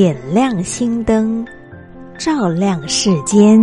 点亮心灯，照亮世间。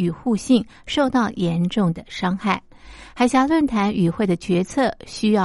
与互信受到严重的伤害，海峡论坛与会的决策需要。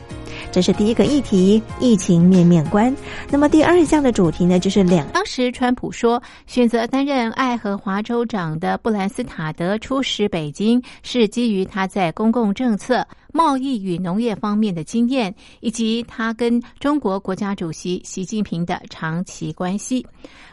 这是第一个议题，疫情面面观。那么第二项的主题呢，就是两。当时川普说，选择担任爱荷华州长的布兰斯塔德出使北京，是基于他在公共政策。贸易与农业方面的经验，以及他跟中国国家主席习近平的长期关系。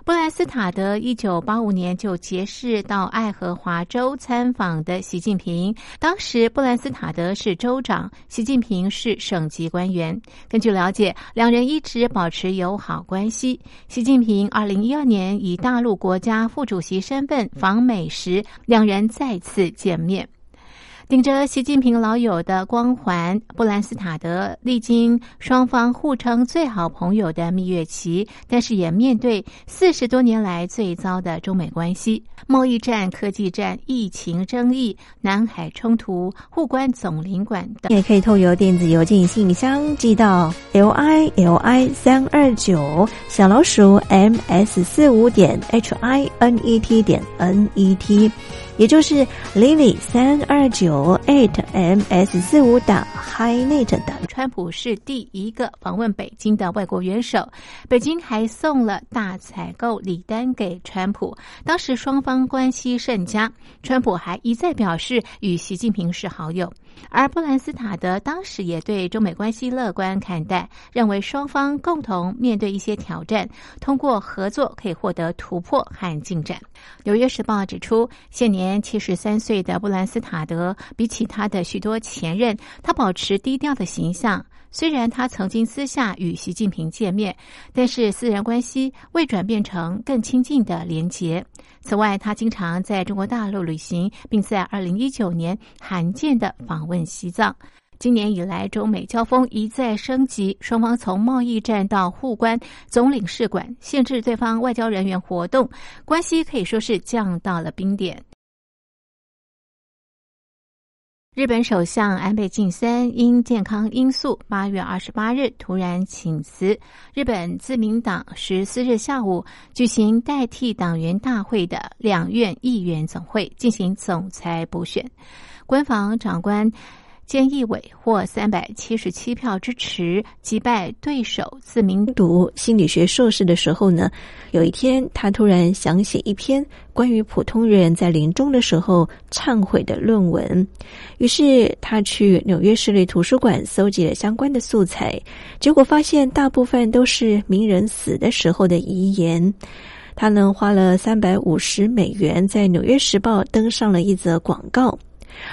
布莱斯塔德一九八五年就结识到爱荷华州参访的习近平，当时布莱斯塔德是州长，习近平是省级官员。根据了解，两人一直保持友好关系。习近平二零一二年以大陆国家副主席身份访美时，两人再次见面。顶着习近平老友的光环，布兰斯塔德历经双方互称最好朋友的蜜月期，但是也面对四十多年来最糟的中美关系、贸易战、科技战、疫情争议、南海冲突、互关总领馆等。也可以透过电子邮件信箱寄到 l i l i 三二九小老鼠 m s 四五点 h i n e t 点 n e t。也就是 Lily 三二九 eight ms 四五档 highnet 的。川普是第一个访问北京的外国元首，北京还送了大采购礼单给川普。当时双方关系甚佳，川普还一再表示与习近平是好友。而布兰斯塔德当时也对中美关系乐观看待，认为双方共同面对一些挑战，通过合作可以获得突破和进展。《纽约时报》指出，现年年七十三岁的布兰斯塔德，比起他的许多前任，他保持低调的形象。虽然他曾经私下与习近平见面，但是私人关系未转变成更亲近的连结。此外，他经常在中国大陆旅行，并在二零一九年罕见的访问西藏。今年以来，中美交锋一再升级，双方从贸易战到互关总领事馆，限制对方外交人员活动，关系可以说是降到了冰点。日本首相安倍晋三因健康因素，八月二十八日突然请辞。日本自民党十四日下午举行代替党员大会的两院议员总会，进行总裁补选。官房长官。菅义伟获三百七十七票支持击败对手自民读心理学硕士的时候呢，有一天他突然想写一篇关于普通人在临终的时候忏悔的论文，于是他去纽约市立图书馆搜集了相关的素材，结果发现大部分都是名人死的时候的遗言。他呢花了三百五十美元在《纽约时报》登上了一则广告。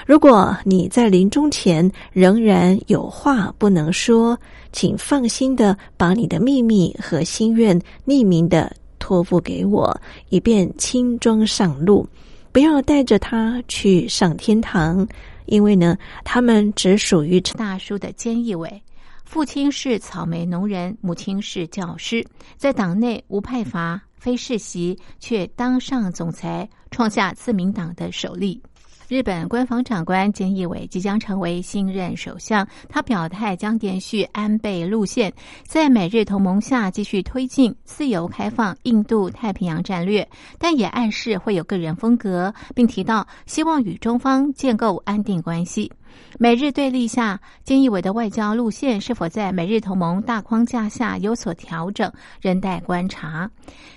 如果你在临终前仍然有话不能说，请放心的把你的秘密和心愿匿名的托付给我，以便轻装上路。不要带着他去上天堂，因为呢，他们只属于大叔的菅义伟。父亲是草莓农人，母亲是教师，在党内无派阀、非世袭，却当上总裁，创下自民党的首例。日本官房长官菅义伟即将成为新任首相，他表态将延续安倍路线，在美日同盟下继续推进自由开放印度太平洋战略，但也暗示会有个人风格，并提到希望与中方建构安定关系。美日对立下，菅义伟的外交路线是否在美日同盟大框架下有所调整，仍待观察。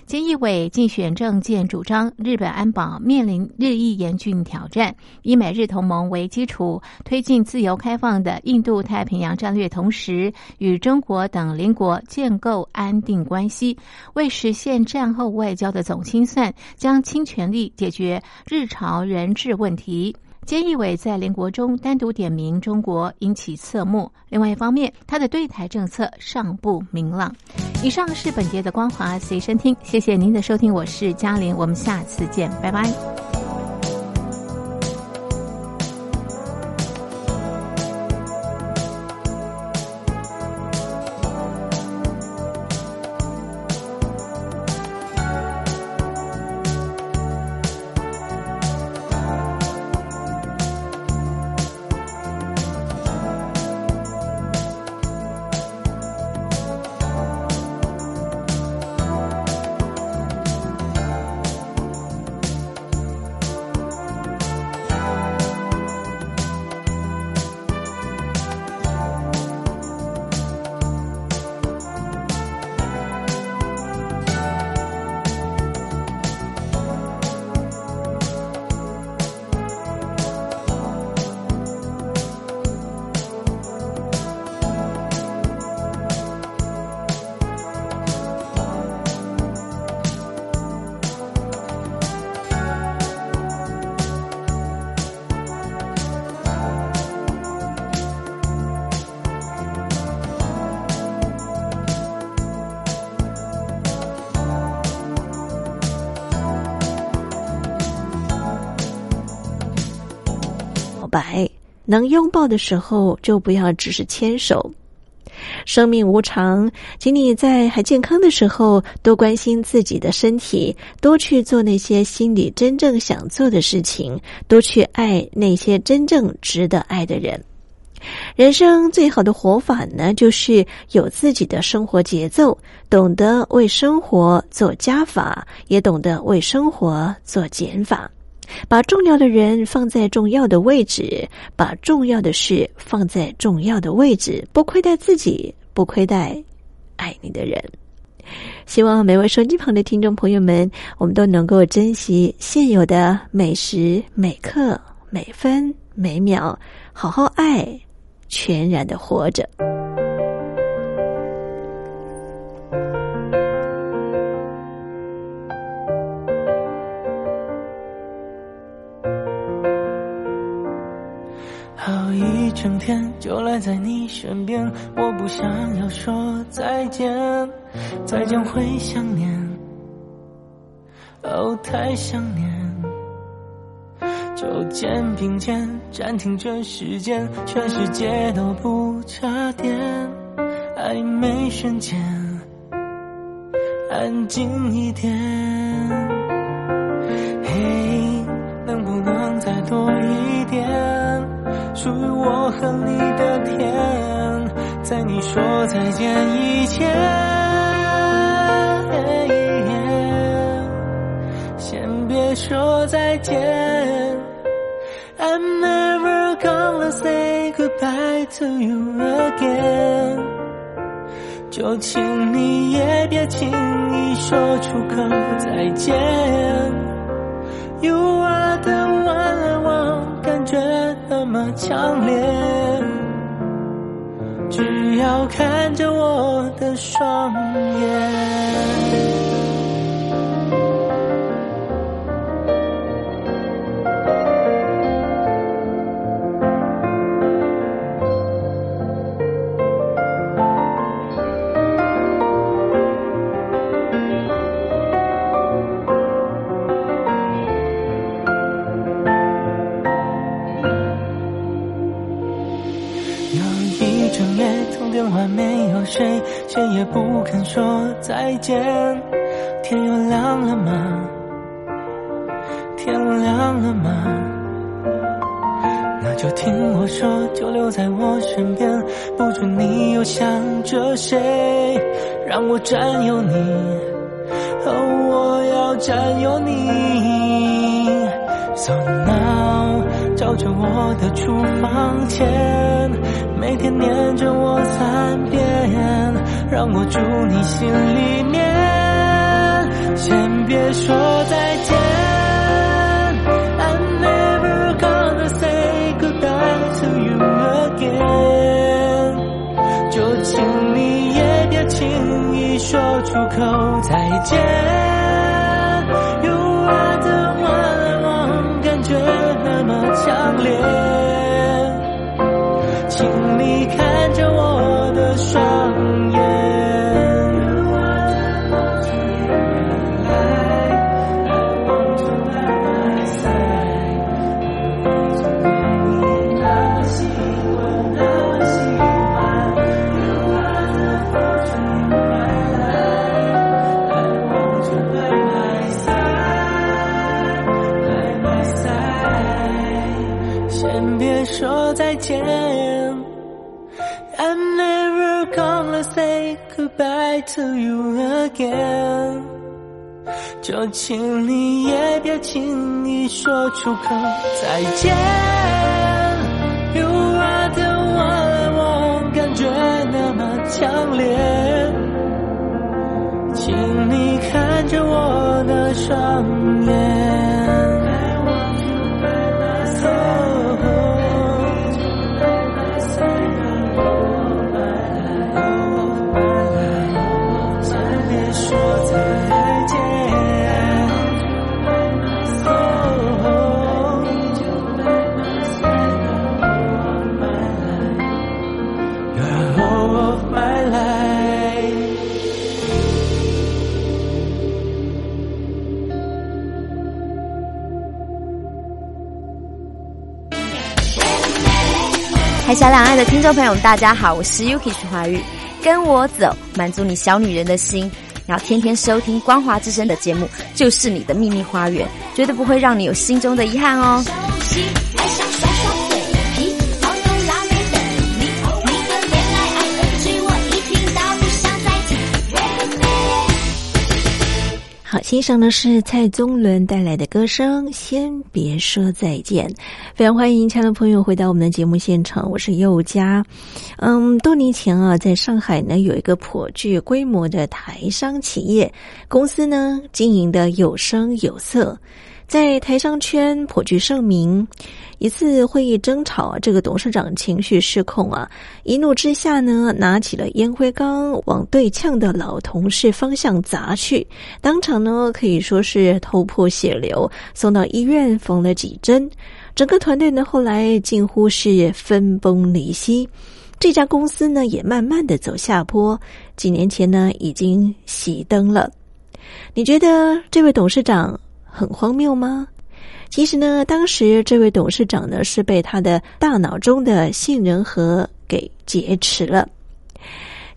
菅义伟竞选政见主张，日本安保面临日益严峻挑战，以美日同盟为基础，推进自由开放的印度太平洋战略，同时与中国等邻国建构安定关系，为实现战后外交的总清算，将倾全力解决日朝人质问题。菅义伟在联国中单独点名中国，引起侧目。另外一方面，他的对台政策尚不明朗。以上是本节的光华随身听，谢谢您的收听，我是嘉玲，我们下次见，拜拜。能拥抱的时候，就不要只是牵手。生命无常，请你在还健康的时候多关心自己的身体，多去做那些心里真正想做的事情，多去爱那些真正值得爱的人。人生最好的活法呢，就是有自己的生活节奏，懂得为生活做加法，也懂得为生活做减法。把重要的人放在重要的位置，把重要的事放在重要的位置，不亏待自己，不亏待爱你的人。希望每位手机旁的听众朋友们，我们都能够珍惜现有的每时每刻、每分每秒，好好爱，全然的活着。一整天就赖在你身边，我不想要说再见，再见会想念，哦，太想念。就肩并肩暂停这时间，全世界都不插电，暧昧瞬间，安静一点。属于我和你的天，在你说再见以前，先别说再见。I'm never gonna say goodbye to you again。就请你也别轻易说出口再见。么强烈，只要看着我的双眼。谁也不肯说再见，天又亮了吗？天亮了吗？那就听我说，就留在我身边，不准你又想着谁，让我占有你，哦，我要占有你。So now，照着我的厨房前，每天念着我三遍。让我住你心里面，先别说再见。I'm never gonna say goodbye to you again。就请你也别轻易说出口再见。You are the one，我感觉那么强烈，着我的双 to you again。就请你也别轻易说出口再见。You are the one，I want，感觉那么强烈，请你看着我的双眼海峡两岸的听众朋友们，大家好，我是 Yuki 徐怀玉，跟我走，满足你小女人的心。然后天天收听光华之声的节目，就是你的秘密花园，绝对不会让你有心中的遗憾哦。欣赏的是蔡宗伦带来的歌声《先别说再见》，非常欢迎亲爱的朋友回到我们的节目现场，我是佑佳。嗯，多年前啊，在上海呢有一个颇具规模的台商企业公司呢，经营的有声有色。在台商圈颇具盛名。一次会议争吵，这个董事长情绪失控啊，一怒之下呢，拿起了烟灰缸往对呛的老同事方向砸去，当场呢可以说是头破血流，送到医院缝了几针。整个团队呢后来近乎是分崩离析，这家公司呢也慢慢的走下坡，几年前呢已经熄灯了。你觉得这位董事长？很荒谬吗？其实呢，当时这位董事长呢是被他的大脑中的杏仁核给劫持了。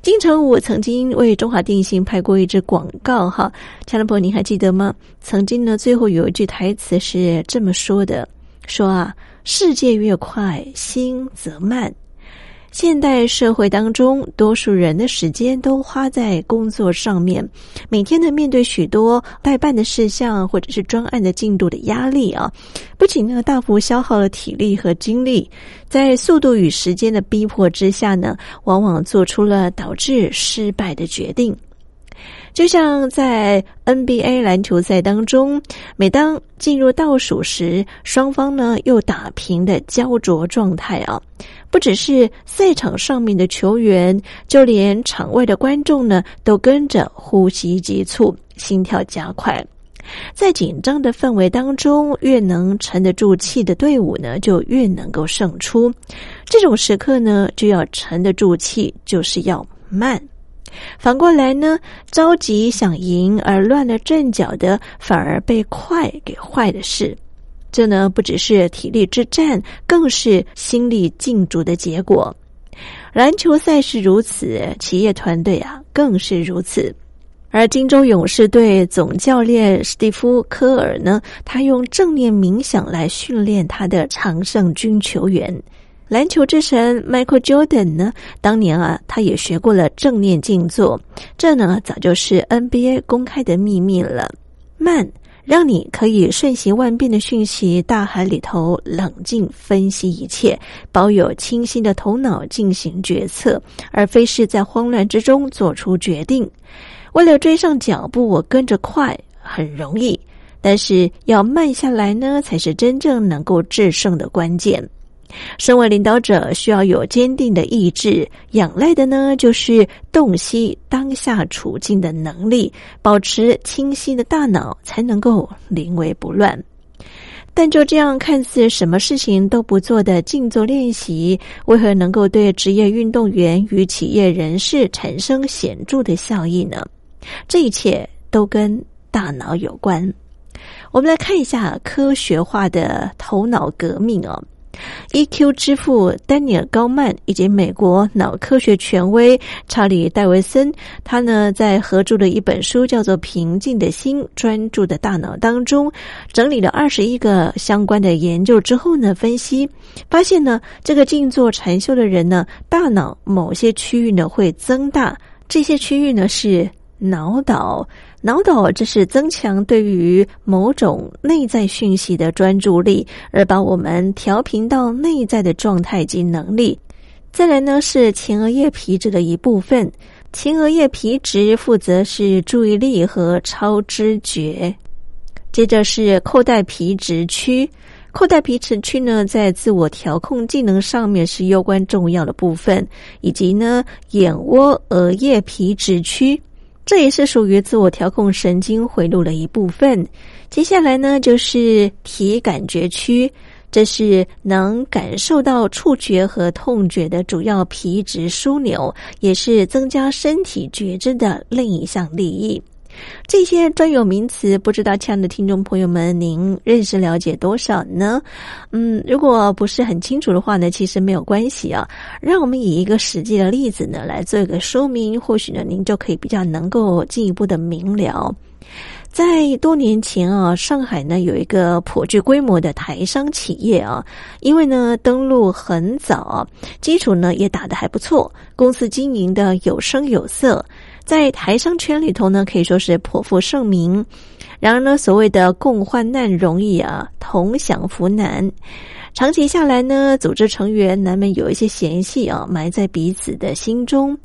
金城武曾经为中华电信拍过一支广告，哈，亲爱的朋友，您还记得吗？曾经呢，最后有一句台词是这么说的：“说啊，世界越快，心则慢。”现代社会当中，多数人的时间都花在工作上面，每天呢面对许多待办的事项或者是专案的进度的压力啊，不仅呢大幅消耗了体力和精力，在速度与时间的逼迫之下呢，往往做出了导致失败的决定。就像在 NBA 篮球赛当中，每当进入倒数时，双方呢又打平的焦灼状态啊。不只是赛场上面的球员，就连场外的观众呢，都跟着呼吸急促，心跳加快。在紧张的氛围当中，越能沉得住气的队伍呢，就越能够胜出。这种时刻呢，就要沉得住气，就是要慢。反过来呢，着急想赢而乱了阵脚的，反而被快给坏的事。这呢，不只是体力之战，更是心力尽逐的结果。篮球赛是如此，企业团队啊更是如此。而金州勇士队总教练史蒂夫·科尔呢，他用正念冥想来训练他的常胜军球员。篮球之神 Michael Jordan 呢，当年啊，他也学过了正念静坐。这呢，早就是 NBA 公开的秘密了。慢。让你可以瞬息万变的讯息大海里头冷静分析一切，保有清晰的头脑进行决策，而非是在慌乱之中做出决定。为了追上脚步，我跟着快很容易，但是要慢下来呢，才是真正能够制胜的关键。身为领导者，需要有坚定的意志，仰赖的呢就是洞悉当下处境的能力，保持清晰的大脑，才能够临危不乱。但就这样看似什么事情都不做的静坐练习，为何能够对职业运动员与企业人士产生显著的效益呢？这一切都跟大脑有关。我们来看一下科学化的头脑革命哦。E.Q. 之父丹尼尔·高曼以及美国脑科学权威查理·戴维森，他呢在合著的一本书叫做《平静的心，专注的大脑》当中，整理了二十一个相关的研究之后呢，分析发现呢，这个静坐禅修的人呢，大脑某些区域呢会增大，这些区域呢是脑岛。脑岛，这是增强对于某种内在讯息的专注力，而把我们调频到内在的状态及能力。再来呢，是前额叶皮质的一部分。前额叶皮质负责是注意力和超知觉。接着是扣带皮质区，扣带皮质区呢，在自我调控技能上面是攸关重要的部分，以及呢，眼窝额叶皮质区。这也是属于自我调控神经回路的一部分。接下来呢，就是体感觉区，这是能感受到触觉和痛觉的主要皮质枢纽，也是增加身体觉知的另一项利益。这些专有名词，不知道亲爱的听众朋友们，您认识了解多少呢？嗯，如果不是很清楚的话呢，其实没有关系啊。让我们以一个实际的例子呢来做一个说明，或许呢您就可以比较能够进一步的明了。在多年前啊，上海呢有一个颇具规模的台商企业啊，因为呢登陆很早，基础呢也打得还不错，公司经营的有声有色。在台商圈里头呢，可以说是颇负盛名。然而呢，所谓的共患难容易啊，同享福难。长期下来呢，组织成员难免有一些嫌隙啊，埋在彼此的心中。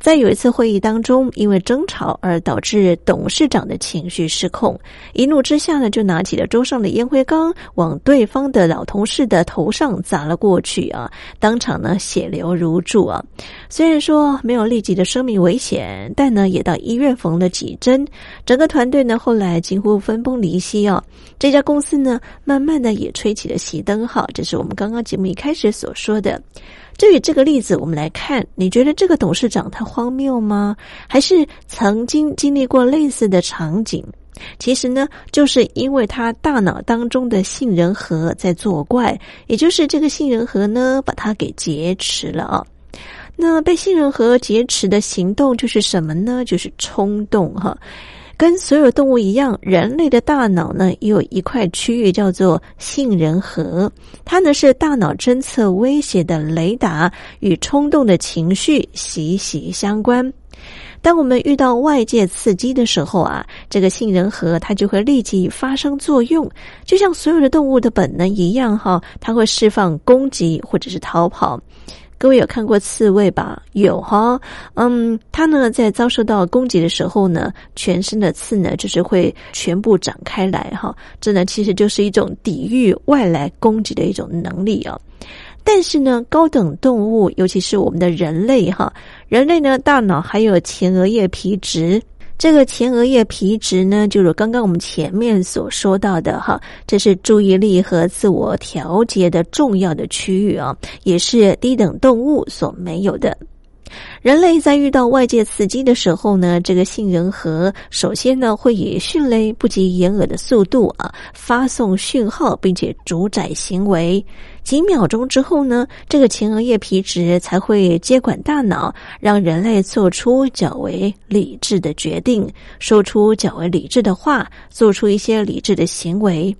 在有一次会议当中，因为争吵而导致董事长的情绪失控，一怒之下呢，就拿起了桌上的烟灰缸，往对方的老同事的头上砸了过去啊！当场呢，血流如注啊！虽然说没有立即的生命危险，但呢，也到医院缝了几针。整个团队呢，后来几乎分崩离析啊！这家公司呢，慢慢的也吹起了熄灯号。这是我们刚刚节目一开始所说的。至于这个例子，我们来看，你觉得这个董事长他荒谬吗？还是曾经经历过类似的场景？其实呢，就是因为他大脑当中的杏仁核在作怪，也就是这个杏仁核呢，把它给劫持了啊。那被杏仁核劫持的行动就是什么呢？就是冲动哈。跟所有动物一样，人类的大脑呢也有一块区域叫做杏仁核，它呢是大脑侦测威胁的雷达，与冲动的情绪息息相关。当我们遇到外界刺激的时候啊，这个杏仁核它就会立即发生作用，就像所有的动物的本能一样哈，它会释放攻击或者是逃跑。各位有看过刺猬吧？有哈，嗯，它呢在遭受到攻击的时候呢，全身的刺呢就是会全部展开来哈，这呢其实就是一种抵御外来攻击的一种能力啊。但是呢，高等动物，尤其是我们的人类哈，人类呢大脑还有前额叶皮质。这个前额叶皮质呢，就是刚刚我们前面所说到的哈，这是注意力和自我调节的重要的区域啊，也是低等动物所没有的。人类在遇到外界刺激的时候呢，这个杏仁核首先呢会以迅雷不及掩耳的速度啊发送讯号，并且主宰行为。几秒钟之后呢，这个前额叶皮质才会接管大脑，让人类做出较为理智的决定，说出较为理智的话，做出一些理智的行为。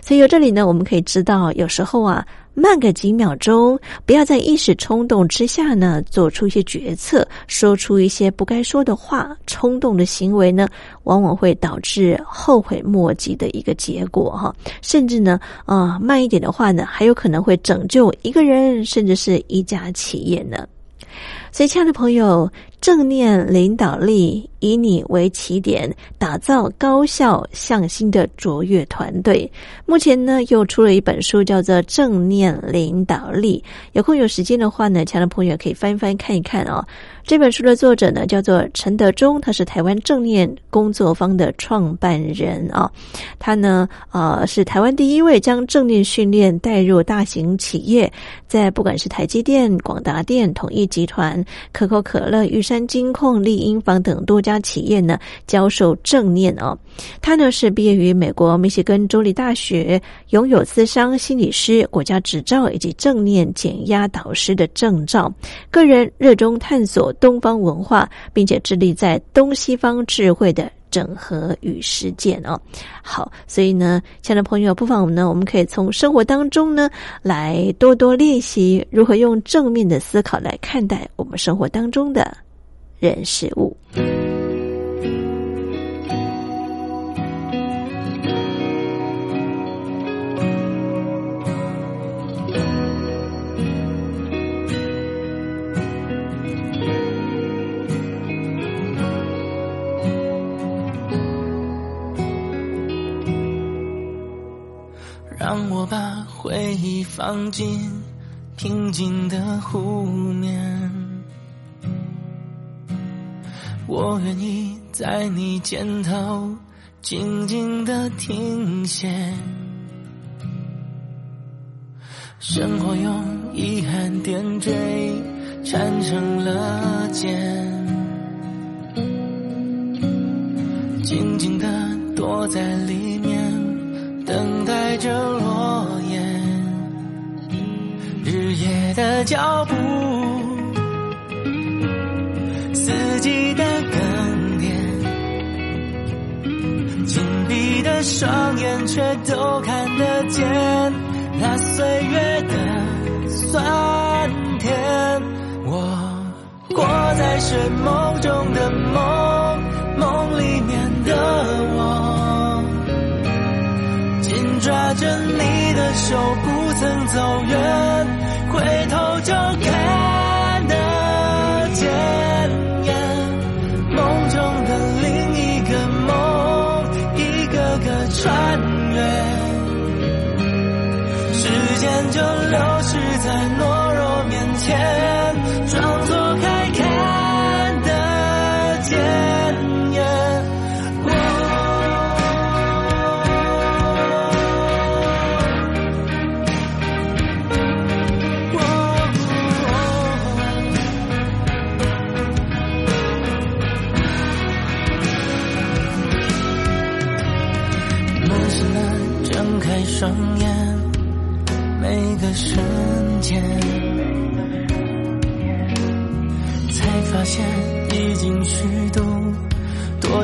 所以，由这里呢，我们可以知道，有时候啊，慢个几秒钟，不要在一时冲动之下呢，做出一些决策，说出一些不该说的话，冲动的行为呢，往往会导致后悔莫及的一个结果哈。甚至呢，啊，慢一点的话呢，还有可能会拯救一个人，甚至是一家企业呢。所以，亲爱的朋友。正念领导力，以你为起点，打造高效向心的卓越团队。目前呢，又出了一本书，叫做《正念领导力》。有空有时间的话呢，亲爱的朋友可以翻一翻看一看哦。这本书的作者呢，叫做陈德忠，他是台湾正念工作坊的创办人啊。他呢，呃，是台湾第一位将正念训练带入大型企业，在不管是台积电、广达电、统一集团、可口可乐、玉山金控、丽婴房等多家企业呢，教授正念哦。他呢是毕业于美国密歇根州立大学，拥有资商心理师国家执照以及正念减压导师的证照，个人热衷探索。东方文化，并且致力在东西方智慧的整合与实践哦。好，所以呢，亲爱的朋友，不妨我们呢，我们可以从生活当中呢，来多多练习如何用正面的思考来看待我们生活当中的人事物。让我把回忆放进平静的湖面，我愿意在你肩头静静的停歇。生活用遗憾点缀，缠成了茧。静静的躲在里脚步，四季的更迭，紧闭的双眼却都看得见那岁月的酸甜。我活在睡梦中的梦，梦里面的我，紧抓着你的手，不曾走远，回头就看得见。梦中的另一个梦，一个个穿越，时间就流逝在诺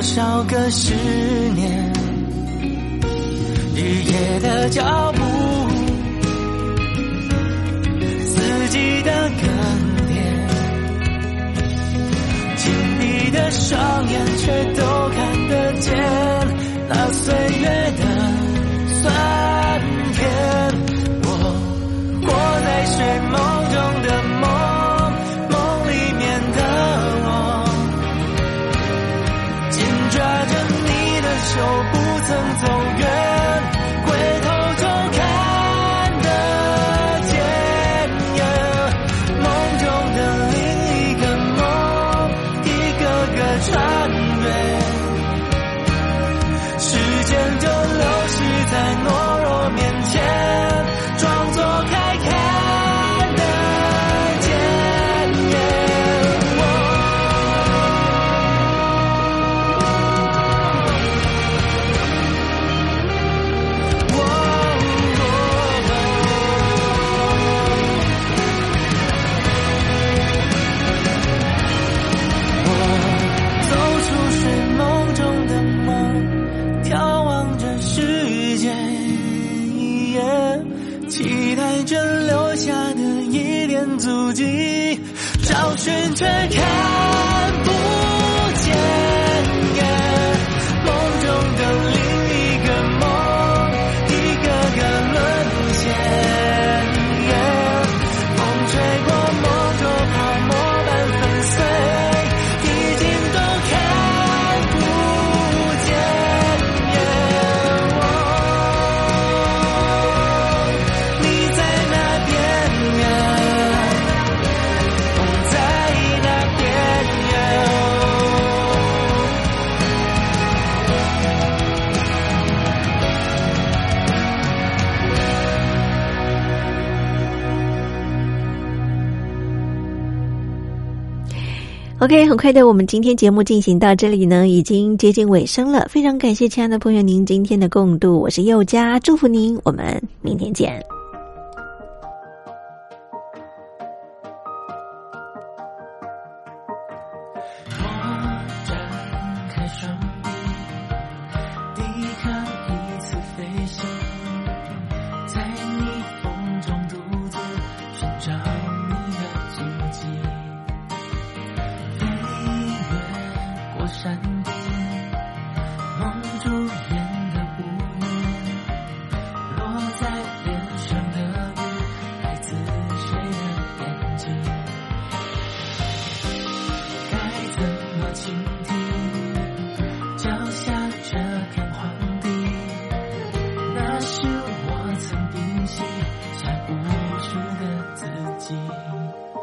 少个十年。日夜的脚步，四季的更迭，紧闭的双眼却都看得见那岁月的这留下的一点足迹，找寻却看 OK，很快的，我们今天节目进行到这里呢，已经接近尾声了。非常感谢亲爱的朋友您今天的共度，我是佑佳，祝福您，我们明天见。